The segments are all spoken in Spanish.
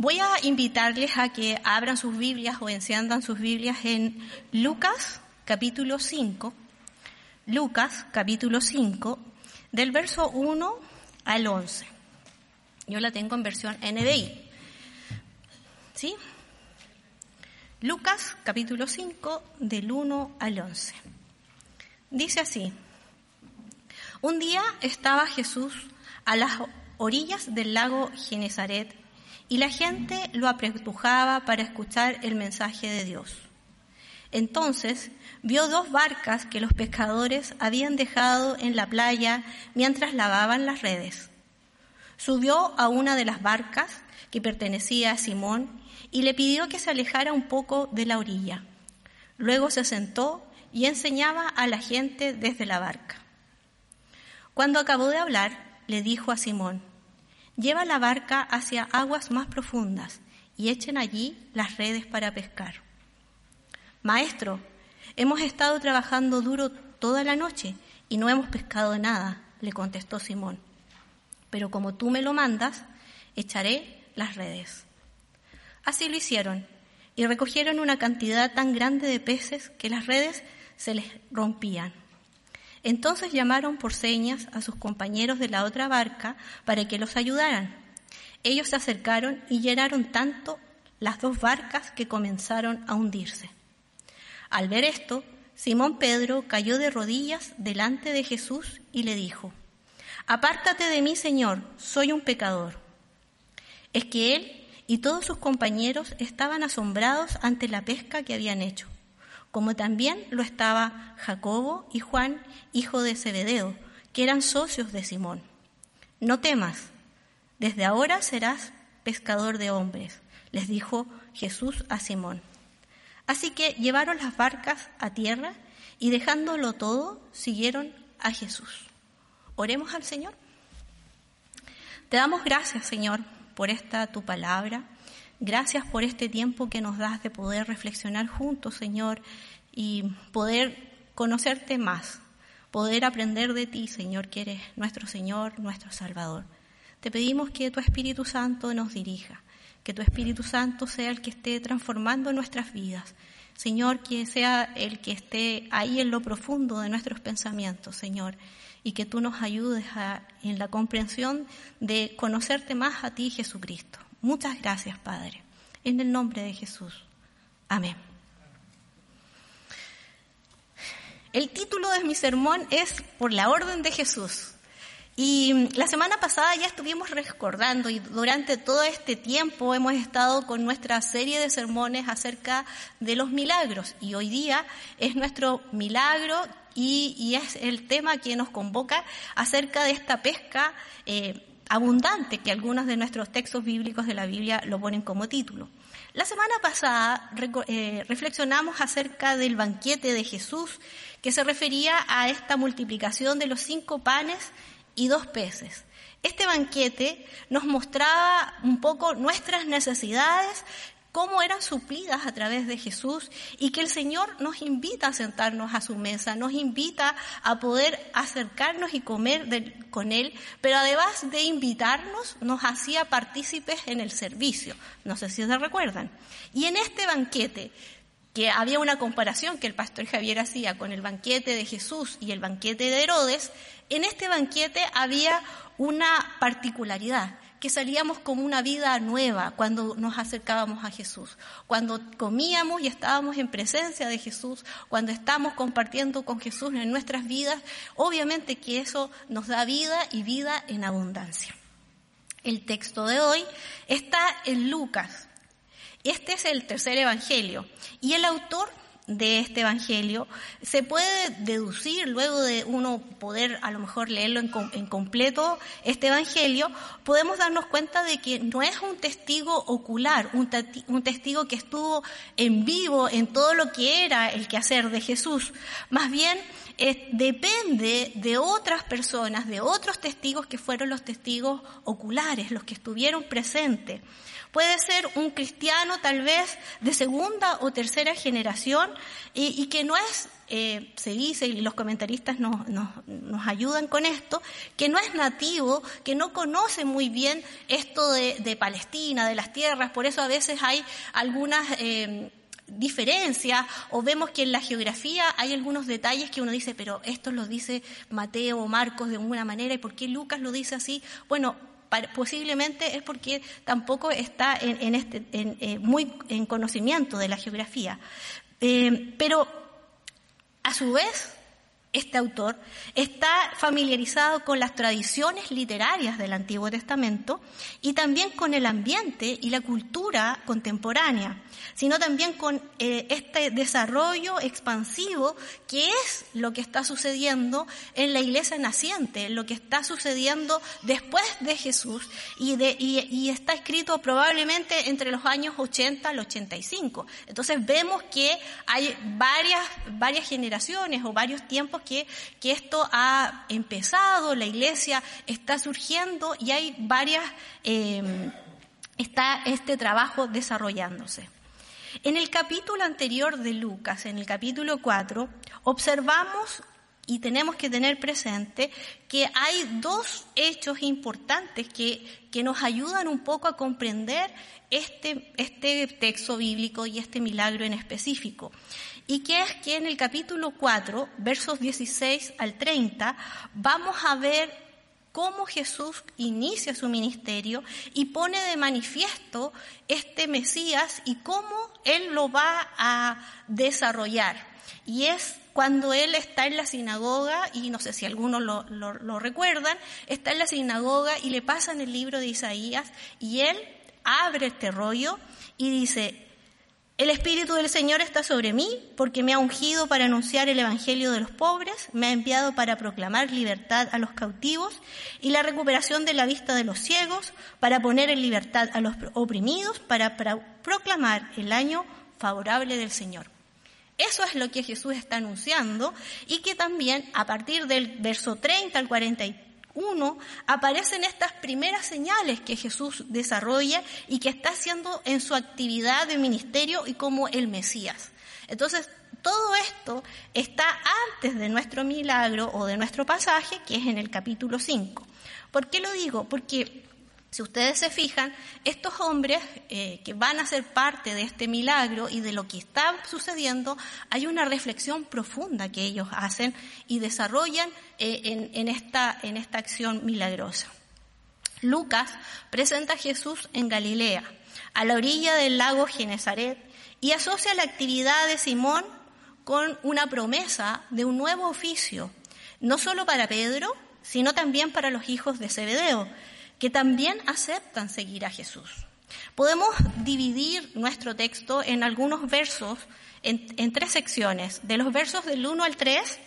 Voy a invitarles a que abran sus Biblias o enciendan sus Biblias en Lucas capítulo 5. Lucas capítulo 5 del verso 1 al 11. Yo la tengo en versión NDI. ¿Sí? Lucas capítulo 5 del 1 al 11. Dice así. Un día estaba Jesús a las orillas del lago Genezaret y la gente lo apretujaba para escuchar el mensaje de Dios. Entonces vio dos barcas que los pescadores habían dejado en la playa mientras lavaban las redes. Subió a una de las barcas que pertenecía a Simón y le pidió que se alejara un poco de la orilla. Luego se sentó y enseñaba a la gente desde la barca. Cuando acabó de hablar, le dijo a Simón, lleva la barca hacia aguas más profundas y echen allí las redes para pescar. Maestro, hemos estado trabajando duro toda la noche y no hemos pescado nada, le contestó Simón. Pero como tú me lo mandas, echaré las redes. Así lo hicieron y recogieron una cantidad tan grande de peces que las redes se les rompían. Entonces llamaron por señas a sus compañeros de la otra barca para que los ayudaran. Ellos se acercaron y llenaron tanto las dos barcas que comenzaron a hundirse. Al ver esto, Simón Pedro cayó de rodillas delante de Jesús y le dijo, Apártate de mí, Señor, soy un pecador. Es que él y todos sus compañeros estaban asombrados ante la pesca que habían hecho como también lo estaba Jacobo y Juan, hijo de Zebedeo, que eran socios de Simón. No temas, desde ahora serás pescador de hombres, les dijo Jesús a Simón. Así que llevaron las barcas a tierra y dejándolo todo, siguieron a Jesús. Oremos al Señor. Te damos gracias, Señor, por esta tu palabra. Gracias por este tiempo que nos das de poder reflexionar juntos, Señor, y poder conocerte más, poder aprender de ti, Señor, que eres nuestro Señor, nuestro Salvador. Te pedimos que tu Espíritu Santo nos dirija, que tu Espíritu Santo sea el que esté transformando nuestras vidas. Señor, que sea el que esté ahí en lo profundo de nuestros pensamientos, Señor, y que tú nos ayudes en la comprensión de conocerte más a ti, Jesucristo. Muchas gracias, Padre. En el nombre de Jesús. Amén. El título de mi sermón es Por la orden de Jesús. Y la semana pasada ya estuvimos recordando y durante todo este tiempo hemos estado con nuestra serie de sermones acerca de los milagros. Y hoy día es nuestro milagro y, es el tema que nos convoca acerca de esta pesca eh, abundante que algunos de nuestros textos bíblicos de la Biblia lo ponen como título. La semana pasada eh, reflexionamos acerca del banquete de Jesús que se refería a esta multiplicación de los cinco panes y dos peces. Este banquete nos mostraba un poco nuestras necesidades cómo eran suplidas a través de Jesús y que el Señor nos invita a sentarnos a su mesa, nos invita a poder acercarnos y comer con Él, pero además de invitarnos, nos hacía partícipes en el servicio. No sé si se recuerdan. Y en este banquete, que había una comparación que el pastor Javier hacía con el banquete de Jesús y el banquete de Herodes, en este banquete había una particularidad que salíamos como una vida nueva cuando nos acercábamos a Jesús, cuando comíamos y estábamos en presencia de Jesús, cuando estamos compartiendo con Jesús en nuestras vidas, obviamente que eso nos da vida y vida en abundancia. El texto de hoy está en Lucas. Este es el tercer evangelio y el autor de este Evangelio, se puede deducir, luego de uno poder a lo mejor leerlo en, completo, este Evangelio, podemos darnos cuenta de que no es un testigo ocular, un, testigo que estuvo en vivo en todo lo que era el quehacer de Jesús. Más bien, depende de otras personas, de otros testigos que fueron los testigos oculares, los que estuvieron presentes. Puede ser un cristiano tal vez de segunda o tercera generación y, que no es, eh, se dice, y los comentaristas nos, nos, ayudan con esto, que no es nativo, que no conoce muy bien esto de, Palestina, de las tierras, por eso a veces hay algunas... Eh, diferencias o vemos que en la geografía hay algunos detalles que uno dice, pero esto lo dice Mateo o Marcos de alguna manera y por qué Lucas lo dice así. Bueno, posiblemente es porque tampoco está en, este, eh, muy en conocimiento de la geografía. Eh, pero a su vez, este autor está familiarizado con las tradiciones literarias del Antiguo Testamento y también con el ambiente y la cultura contemporánea sino también con eh, este desarrollo expansivo que es lo que está sucediendo en la iglesia naciente, lo que está sucediendo después de Jesús y, de, y, está escrito probablemente entre los años 80 al 85. Entonces vemos que hay varias, varias generaciones o varios tiempos que, que esto ha empezado, la iglesia está surgiendo y hay varias, eh, está este trabajo desarrollándose. En el capítulo anterior de Lucas, en el capítulo 4, observamos y tenemos que tener presente que hay dos hechos importantes que, que nos ayudan un poco a comprender este, este texto bíblico y este milagro en específico. Y que es que en el capítulo 4, versos 16 al 30, vamos a ver cómo Jesús inicia su ministerio y pone de manifiesto este Mesías y cómo Él lo va a desarrollar. Y es cuando Él está en la sinagoga, y no sé si algunos lo, lo recuerdan, está en la sinagoga y le pasan el libro de Isaías y Él abre este rollo y dice, el Espíritu del Señor está sobre mí porque me ha ungido para anunciar el Evangelio de los pobres, me ha enviado para proclamar libertad a los cautivos y la recuperación de la vista de los ciegos, para poner en libertad a los oprimidos, para proclamar el año favorable del Señor. Eso es lo que Jesús está anunciando y que también a partir del verso 30 al 43 1 aparecen estas primeras señales que Jesús desarrolla y que está haciendo en su actividad de ministerio y como el Mesías. Entonces, todo esto está antes de nuestro milagro o de nuestro pasaje, que es en el capítulo 5. ¿Por qué lo digo? Porque si ustedes se fijan, estos hombres eh, que van a ser parte de este milagro y de lo que está sucediendo, hay una reflexión profunda que ellos hacen y desarrollan eh, en, esta, en esta acción milagrosa. Lucas presenta a Jesús en Galilea, a la orilla del lago Genezaret, y asocia la actividad de Simón con una promesa de un nuevo oficio, no solo para Pedro, sino también para los hijos de Zebedeo que también aceptan seguir a Jesús. Podemos dividir nuestro texto en algunos versos, en, tres secciones. De los versos del 1 al 3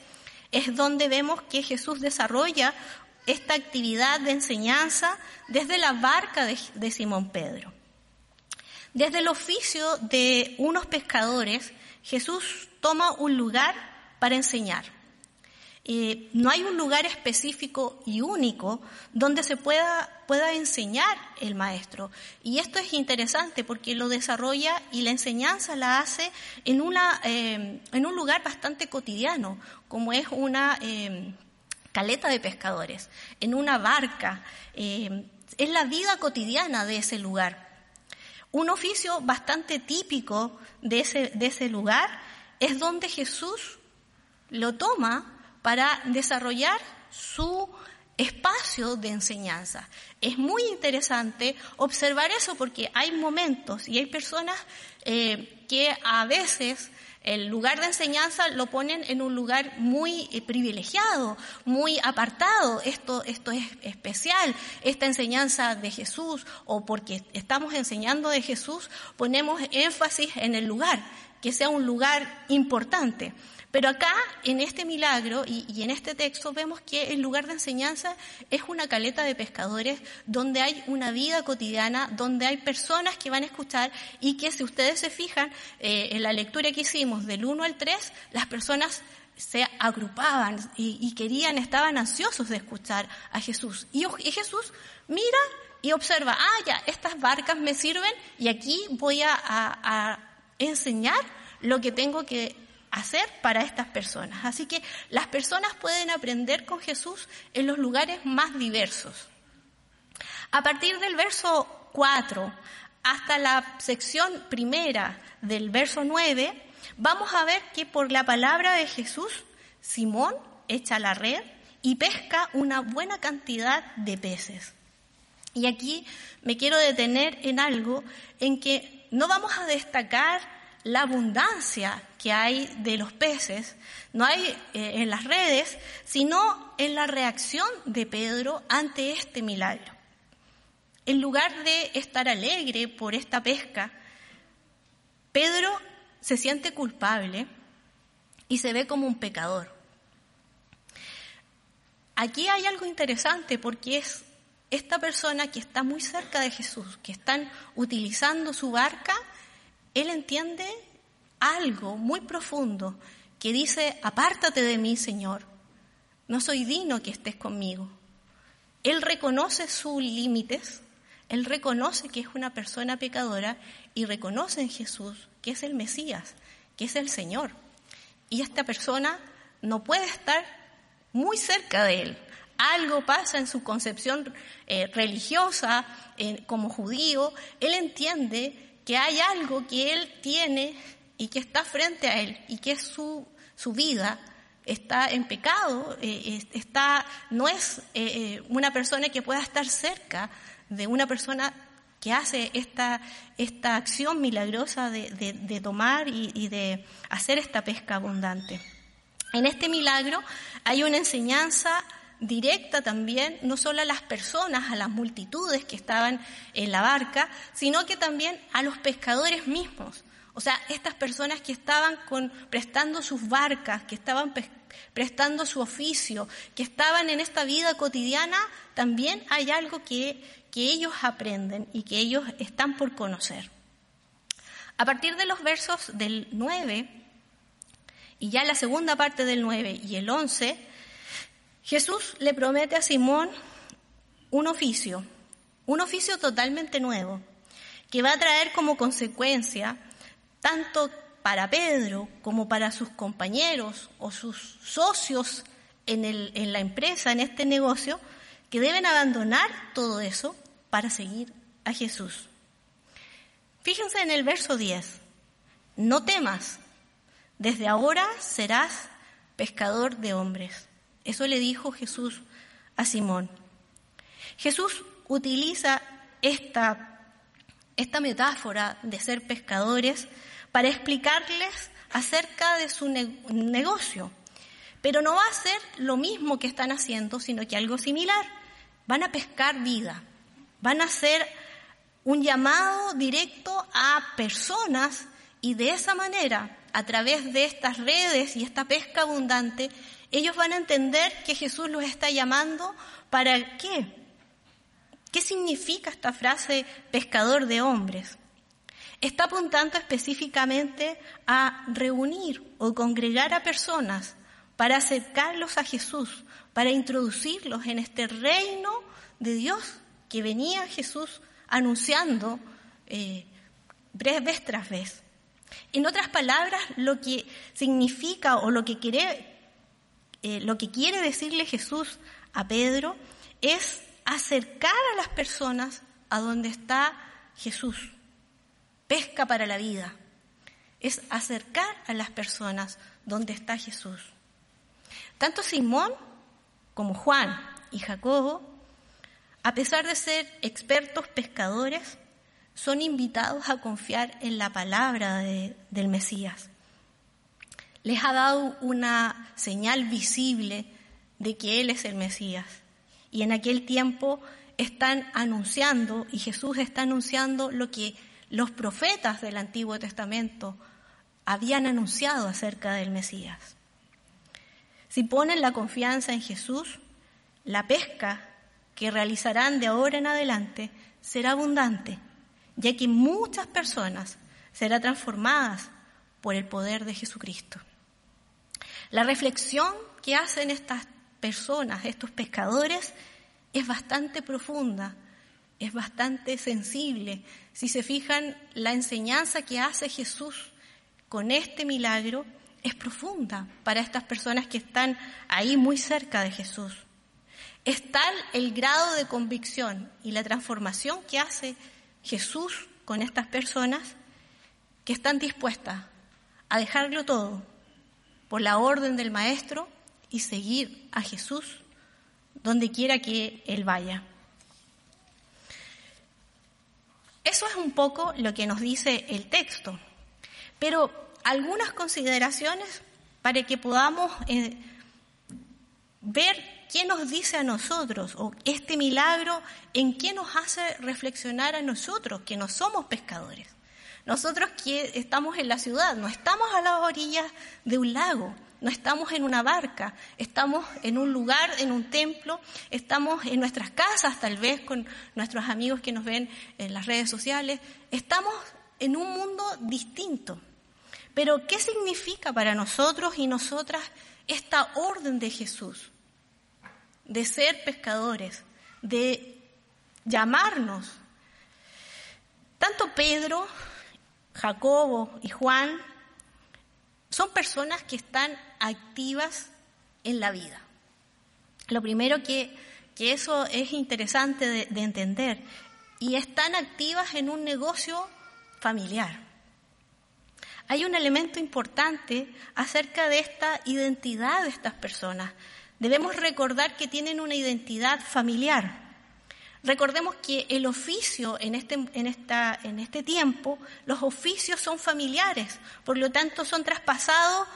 es donde vemos que Jesús desarrolla esta actividad de enseñanza desde la barca de, de Simón Pedro. Desde el oficio de unos pescadores, Jesús toma un lugar para enseñar. Eh, no hay un lugar específico y único donde se pueda, pueda enseñar el maestro. Y esto es interesante porque lo desarrolla y la enseñanza la hace en, una, eh, en un lugar bastante cotidiano, como es una eh, caleta de pescadores, en una barca. es la vida cotidiana de ese lugar. Un oficio bastante típico de ese, de ese lugar es donde Jesús lo toma para desarrollar su espacio de enseñanza. Es muy interesante observar eso porque hay momentos y hay personas eh, que a veces el lugar de enseñanza lo ponen en un lugar muy eh, privilegiado, muy apartado. Esto, esto es especial, esta enseñanza de Jesús, o porque estamos enseñando de Jesús, ponemos énfasis en el lugar. que sea un lugar importante. Pero acá, en este milagro y, en este texto, vemos que el lugar de enseñanza es una caleta de pescadores donde hay una vida cotidiana, donde hay personas que van a escuchar y que si ustedes se fijan eh, en la lectura que hicimos del 1 al 3, las personas se agrupaban y, querían, estaban ansiosos de escuchar a Jesús. Y, Jesús mira y observa, ah, ya, estas barcas me sirven y aquí voy a enseñar lo que tengo que hacer para estas personas. Así que las personas pueden aprender con Jesús en los lugares más diversos. A partir del verso 4 hasta la sección primera del verso 9, vamos a ver que por la palabra de Jesús, Simón echa la red y pesca una buena cantidad de peces. Y aquí me quiero detener en algo en que no vamos a destacar la abundancia que hay de los peces, no hay eh, en las redes, sino en la reacción de Pedro ante este milagro. En lugar de estar alegre por esta pesca, Pedro se siente culpable y se ve como un pecador. Aquí hay algo interesante porque es esta persona que está muy cerca de Jesús, que están utilizando su barca él entiende algo muy profundo que dice, apártate de mí, Señor, no soy digno que estés conmigo. Él reconoce sus límites, él reconoce que es una persona pecadora y reconoce en Jesús que es el Mesías, que es el Señor. Y esta persona no puede estar muy cerca de él. Algo pasa en su concepción eh, religiosa como judío. Él entiende que hay algo que él tiene y que está frente a él y que es su, su vida, está en pecado, eh, está, no es eh, eh, una persona que pueda estar cerca de una persona que hace esta, esta acción milagrosa de, de, tomar y, y de hacer esta pesca abundante. En este milagro hay una enseñanza directa también, no solo a las personas, a las multitudes que estaban en la barca, sino que también a los pescadores mismos. O sea, estas personas que estaban con, prestando sus barcas, que estaban prestando su oficio, que estaban en esta vida cotidiana, también hay algo que, que ellos aprenden y que ellos están por conocer. A partir de los versos del 9, y ya la segunda parte del 9 y el 11, Jesús le promete a Simón un oficio, un oficio totalmente nuevo, que va a traer como consecuencia, tanto para Pedro como para sus compañeros o sus socios en, en la empresa, en este negocio, que deben abandonar todo eso para seguir a Jesús. Fíjense en el verso 10, no temas, desde ahora serás pescador de hombres. Eso le dijo Jesús a Simón. Jesús utiliza esta, esta metáfora de ser pescadores para explicarles acerca de su negocio. Pero no va a ser lo mismo que están haciendo, sino que algo similar. Van a pescar vida. Van a hacer un llamado directo a personas y de esa manera, a través de estas redes y esta pesca abundante, ellos van a entender que Jesús los está llamando para qué. ¿Qué significa esta frase pescador de hombres? Está apuntando específicamente a reunir o congregar a personas para acercarlos a Jesús, para introducirlos en este reino de Dios que venía Jesús anunciando eh, vez tras vez. En otras palabras, lo que significa o lo que quiere eh, lo que quiere decirle Jesús a Pedro es acercar a las personas a donde está Jesús. Pesca para la vida. Es acercar a las personas donde está Jesús. Tanto Simón como Juan y Jacobo, a pesar de ser expertos pescadores, son invitados a confiar en la palabra del Mesías les ha dado una señal visible de que Él es el Mesías. Y en aquel tiempo están anunciando, y Jesús está anunciando lo que los profetas del Antiguo Testamento habían anunciado acerca del Mesías. Si ponen la confianza en Jesús, la pesca que realizarán de ahora en adelante será abundante, ya que muchas personas serán transformadas por el poder de Jesucristo. La reflexión que hacen estas personas, estos pescadores, es bastante profunda, es bastante sensible. Si se fijan, la enseñanza que hace Jesús con este milagro es profunda para estas personas que están ahí muy cerca de Jesús. Es tal el grado de convicción y la transformación que hace Jesús con estas personas que están dispuestas a dejarlo todo por la orden del Maestro y seguir a Jesús donde quiera que Él vaya. Eso es un poco lo que nos dice el texto, pero algunas consideraciones para que podamos eh, ver qué nos dice a nosotros o este milagro en qué nos hace reflexionar a nosotros que no somos pescadores. Nosotros estamos en la ciudad, no estamos a las orillas de un lago, no estamos en una barca, estamos en un lugar, en un templo, estamos en nuestras casas tal vez con nuestros amigos que nos ven en las redes sociales, estamos en un mundo distinto. Pero ¿qué significa para nosotros y nosotras esta orden de Jesús? De ser pescadores, de llamarnos. Tanto Pedro Jacobo y Juan son personas que están activas en la vida. Lo primero que, que eso es interesante de, de entender, y están activas en un negocio familiar. Hay un elemento importante acerca de esta identidad de estas personas. Debemos recordar que tienen una identidad familiar. Recordemos que el oficio en este, en, esta, en este tiempo, los oficios son familiares, por lo tanto son traspasados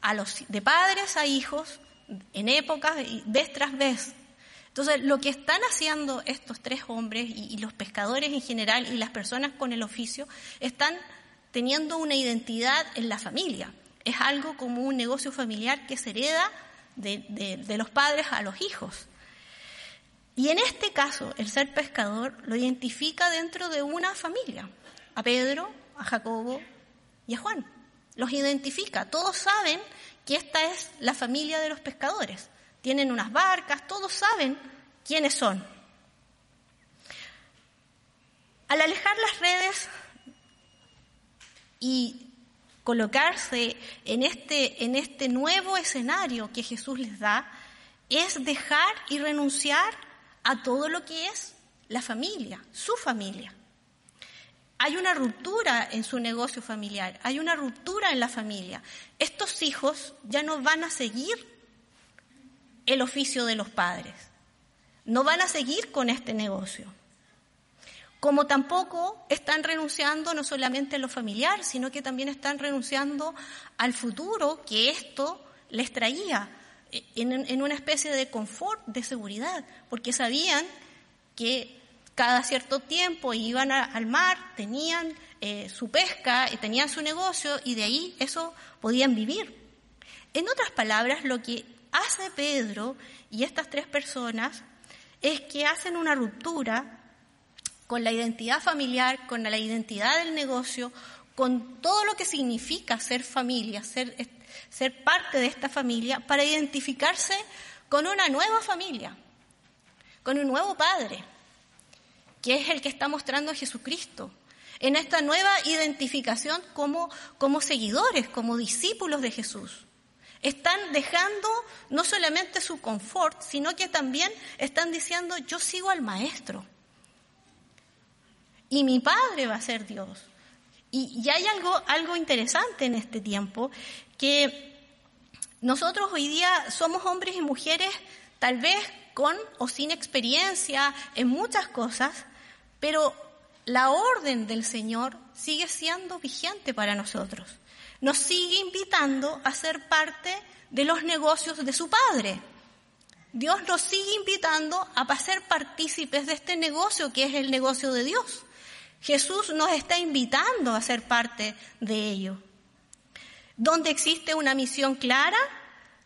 a los, de padres a hijos en épocas y vez tras vez. Entonces, lo que están haciendo estos tres hombres y, los pescadores en general y las personas con el oficio están teniendo una identidad en la familia. Es algo como un negocio familiar que se hereda de, de los padres a los hijos. Y en este caso, el ser pescador lo identifica dentro de una familia, a Pedro, a Jacobo y a Juan. Los identifica, todos saben que esta es la familia de los pescadores. Tienen unas barcas, todos saben quiénes son. Al alejar las redes y colocarse en este, en este nuevo escenario que Jesús les da, es dejar y renunciar a todo lo que es la familia, su familia. Hay una ruptura en su negocio familiar, hay una ruptura en la familia. Estos hijos ya no van a seguir el oficio de los padres, no van a seguir con este negocio. Como tampoco están renunciando no solamente a lo familiar, sino que también están renunciando al futuro que esto les traía, en, una especie de confort, de seguridad, porque sabían que cada cierto tiempo iban al mar, tenían eh, su pesca, tenían su negocio y de ahí eso podían vivir. En otras palabras, lo que hace Pedro y estas tres personas es que hacen una ruptura con la identidad familiar, con la identidad del negocio, con todo lo que significa ser familia, ser ser parte de esta familia para identificarse con una nueva familia, con un nuevo Padre, que es el que está mostrando a Jesucristo, en esta nueva identificación como, como seguidores, como discípulos de Jesús. Están dejando no solamente su confort, sino que también están diciendo, yo sigo al Maestro. Y mi Padre va a ser Dios. Y, y hay algo, algo interesante en este tiempo, que nosotros hoy día somos hombres y mujeres tal vez con o sin experiencia en muchas cosas, pero la orden del Señor sigue siendo vigente para nosotros. Nos sigue invitando a ser parte de los negocios de su Padre. Dios nos sigue invitando a ser partícipes de este negocio que es el negocio de Dios. Jesús nos está invitando a ser parte de ello. Donde existe una misión clara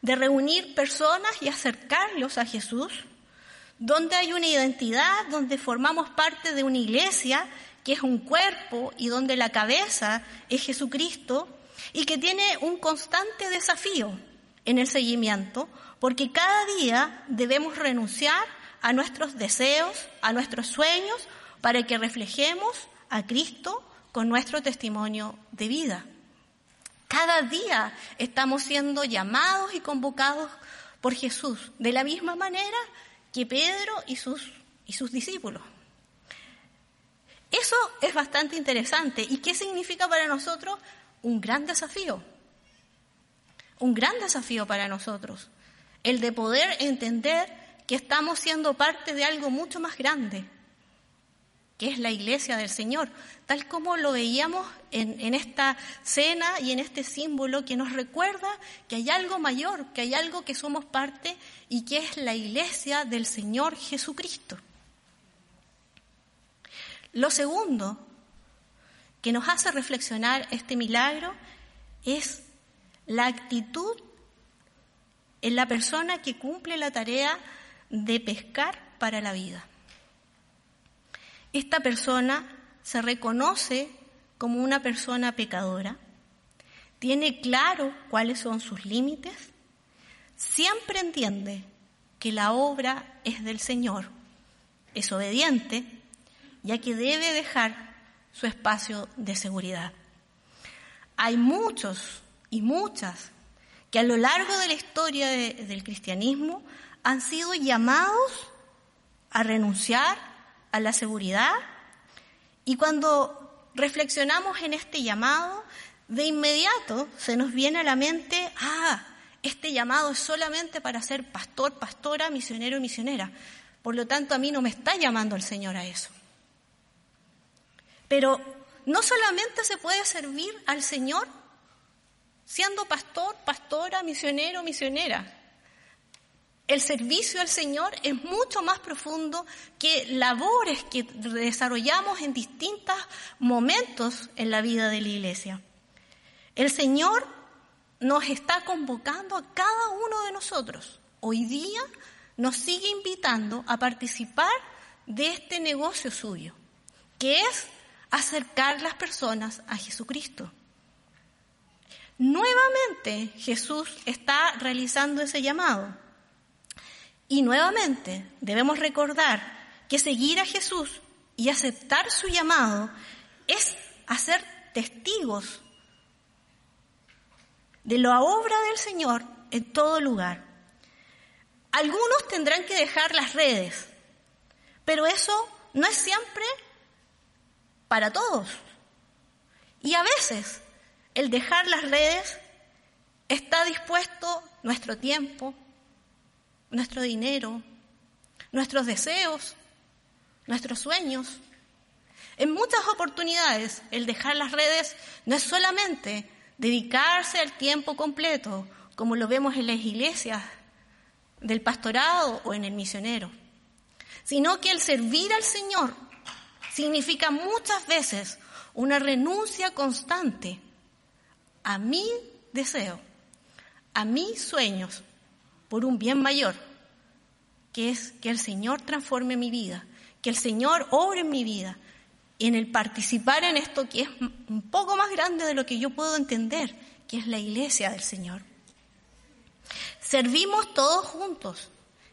de reunir personas y acercarlos a Jesús, donde hay una identidad, donde formamos parte de una iglesia que es un cuerpo y donde la cabeza es Jesucristo y que tiene un constante desafío en el seguimiento, porque cada día debemos renunciar a nuestros deseos, a nuestros sueños, para que reflejemos a Cristo con nuestro testimonio de vida. Cada día estamos siendo llamados y convocados por Jesús, de la misma manera que Pedro y sus, y sus discípulos. Eso es bastante interesante. ¿Y qué significa para nosotros? Un gran desafío. Un gran desafío para nosotros. El de poder entender que estamos siendo parte de algo mucho más grande, que es la iglesia del Señor, tal como lo veíamos en, esta cena y en este símbolo que nos recuerda que hay algo mayor, que hay algo que somos parte y que es la iglesia del Señor Jesucristo. Lo segundo que nos hace reflexionar este milagro es la actitud en la persona que cumple la tarea de pescar para la vida. Esta persona se reconoce como una persona pecadora, tiene claro cuáles son sus límites, siempre entiende que la obra es del Señor, es obediente ya que debe dejar su espacio de seguridad. Hay muchos y muchas que a lo largo de la historia del cristianismo han sido llamados a renunciar a la seguridad y cuando reflexionamos en este llamado, de inmediato se nos viene a la mente, ah, este llamado es solamente para ser pastor, pastora, misionero misionera. Por lo tanto, a mí no me está llamando el Señor a eso. Pero no solamente se puede servir al Señor siendo pastor, pastora, misionero, misionera. El servicio al Señor es mucho más profundo que labores que desarrollamos en distintos momentos en la vida de la iglesia. El Señor nos está convocando a cada uno de nosotros. Hoy día nos sigue invitando a participar de este negocio suyo, que es acercar las personas a Jesucristo. Nuevamente Jesús está realizando ese llamado. Y nuevamente debemos recordar que seguir a Jesús y aceptar su llamado es hacer testigos de la obra del Señor en todo lugar. Algunos tendrán que dejar las redes, pero eso no es siempre para todos. Y a veces el dejar las redes está dispuesto nuestro tiempo, nuestro dinero, nuestros deseos, nuestros sueños. En muchas oportunidades el dejar las redes no es solamente dedicarse al tiempo completo, como lo vemos en las iglesias del pastorado o en el misionero, sino que el servir al Señor significa muchas veces una renuncia constante a mi deseo, a mis sueños, por un bien mayor, que es que el Señor transforme mi vida, que el Señor obre en mi vida, en el participar en esto que es un poco más grande de lo que yo puedo entender, que es la iglesia del Señor. Servimos todos juntos.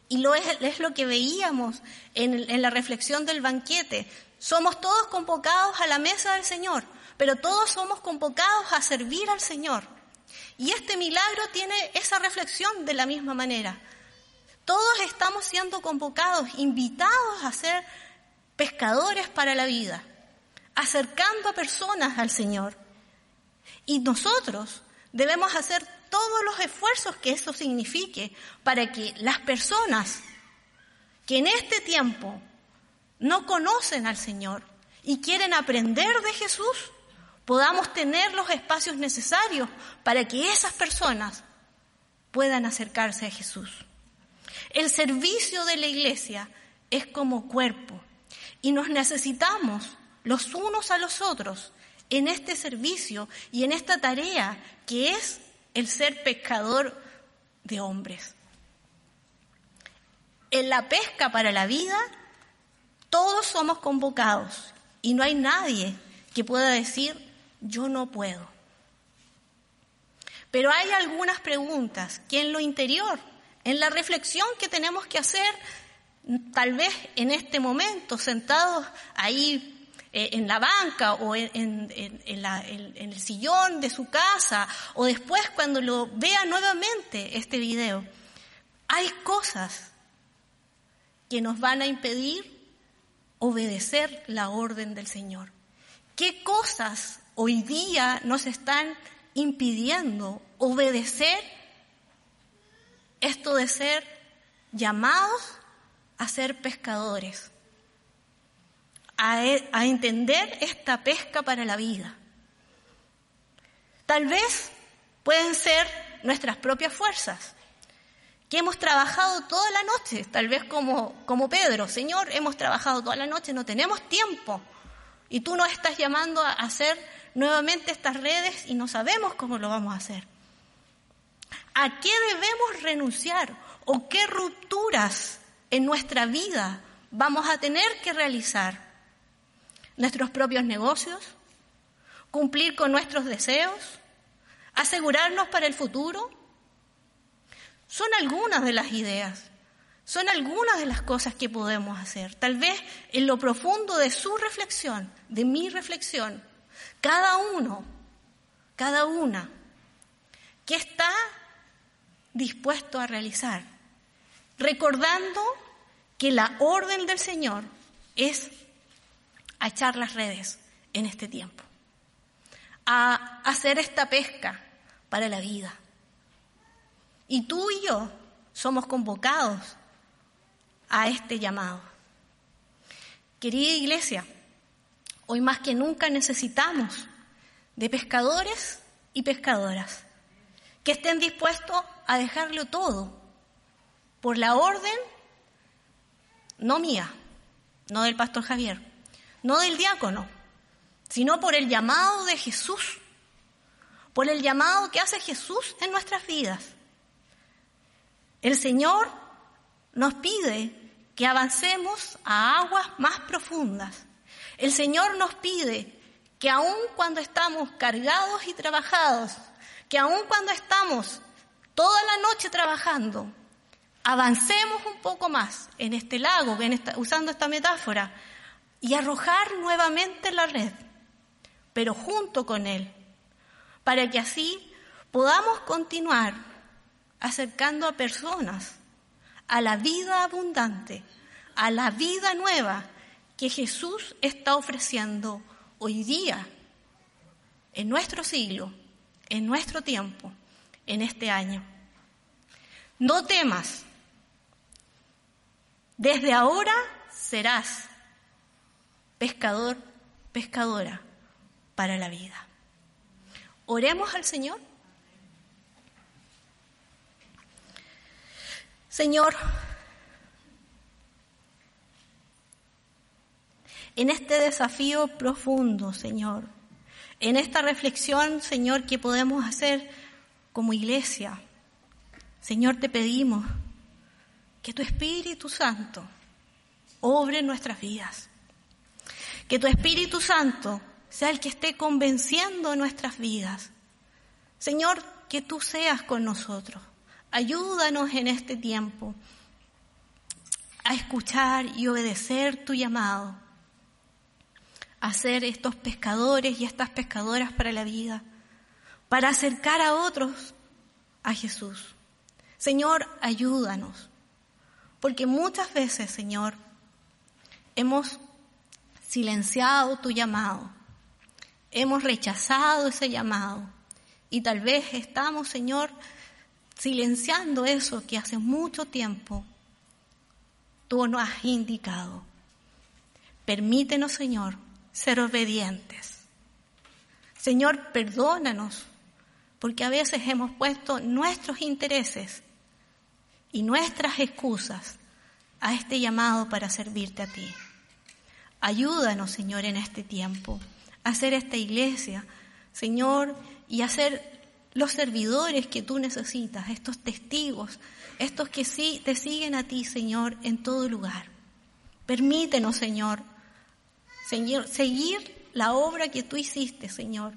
Y lo es, es lo que veíamos en, en la reflexión del banquete. Somos todos convocados a la mesa del Señor, pero todos somos convocados a servir al Señor. Y este milagro tiene esa reflexión de la misma manera. Todos estamos siendo convocados, invitados a ser pescadores para la vida, acercando a personas al Señor. Y nosotros debemos hacer todos los esfuerzos que eso signifique para que las personas que en este tiempo no conocen al Señor y quieren aprender de Jesús, podamos tener los espacios necesarios para que esas personas puedan acercarse a Jesús. El servicio de la iglesia es como cuerpo y nos necesitamos los unos a los otros en este servicio y en esta tarea que es el ser pescador de hombres. En la pesca para la vida, todos somos convocados y no hay nadie que pueda decir, yo no puedo. Pero hay algunas preguntas que en lo interior, en la reflexión que tenemos que hacer, tal vez en este momento, sentados ahí eh, en la banca o en, el sillón de su casa o después cuando lo vea nuevamente este video, hay cosas que nos van a impedir obedecer la orden del Señor. ¿Qué cosas hoy día nos están impidiendo obedecer esto de ser llamados a ser pescadores, a, e, a, entender esta pesca para la vida. Tal vez pueden ser nuestras propias fuerzas, que hemos trabajado toda la noche, tal vez como, como Pedro, Señor, hemos trabajado toda la noche, no tenemos tiempo, y tú nos estás llamando a hacer nuevamente estas redes y no sabemos cómo lo vamos a hacer. ¿A qué debemos renunciar o qué rupturas en nuestra vida vamos a tener que realizar? ¿Nuestros propios negocios? ¿Cumplir con nuestros deseos? ¿Asegurarnos para el futuro? Son algunas de las ideas, son algunas de las cosas que podemos hacer. Tal vez en lo profundo de su reflexión, de mi reflexión, cada uno, cada una, que está dispuesto a realizar, recordando que la orden del Señor es echar las redes en este tiempo, a hacer esta pesca para la vida. Y tú y yo somos convocados a este llamado. Querida iglesia, Hoy más que nunca necesitamos de pescadores y pescadoras que estén dispuestos a dejarlo todo por la orden, no mía, no del pastor Javier, no del diácono, sino por el llamado de Jesús, por el llamado que hace Jesús en nuestras vidas. El Señor nos pide que avancemos a aguas más profundas el Señor nos pide que aun cuando estamos cargados y trabajados, que aun cuando estamos toda la noche trabajando, avancemos un poco más en este lago, usando esta metáfora, y arrojar nuevamente la red, pero junto con Él, para que así podamos continuar acercando a personas a la vida abundante, a la vida nueva que Jesús está ofreciendo hoy día, en nuestro siglo, en nuestro tiempo, en este año. No temas, desde ahora serás pescador, pescadora para la vida. Oremos al Señor. Señor, en este desafío profundo, Señor, en esta reflexión, Señor, que podemos hacer como iglesia. Señor, te pedimos que tu Espíritu Santo obre nuestras vidas. Que tu Espíritu Santo sea el que esté convenciendo nuestras vidas. Señor, que tú seas con nosotros. Ayúdanos en este tiempo a escuchar y obedecer tu llamado a ser estos pescadores y estas pescadoras para la vida, para acercar a otros a Jesús. Señor, ayúdanos, porque muchas veces, Señor, hemos silenciado tu llamado, hemos rechazado ese llamado y tal vez estamos, Señor, silenciando eso que hace mucho tiempo tú nos has indicado. Permítenos, Señor, ser obedientes. Señor, perdónanos, porque a veces hemos puesto nuestros intereses y nuestras excusas a este llamado para servirte a ti. Ayúdanos, Señor, en este tiempo hacer esta iglesia, Señor, y hacer los servidores que tú necesitas, estos testigos, estos que sí te siguen a ti, Señor, en todo lugar. Permítenos, Señor, Señor, seguir la obra que tú hiciste, Señor,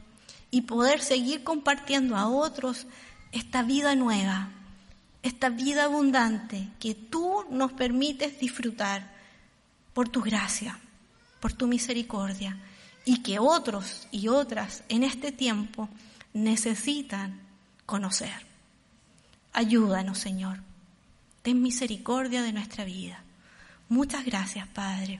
y poder seguir compartiendo a otros esta vida nueva, esta vida abundante que tú nos permites disfrutar por tu gracia, por tu misericordia, y que otros y otras en este tiempo necesitan conocer. Ayúdanos, Señor. Ten misericordia de nuestra vida. Muchas gracias, Padre.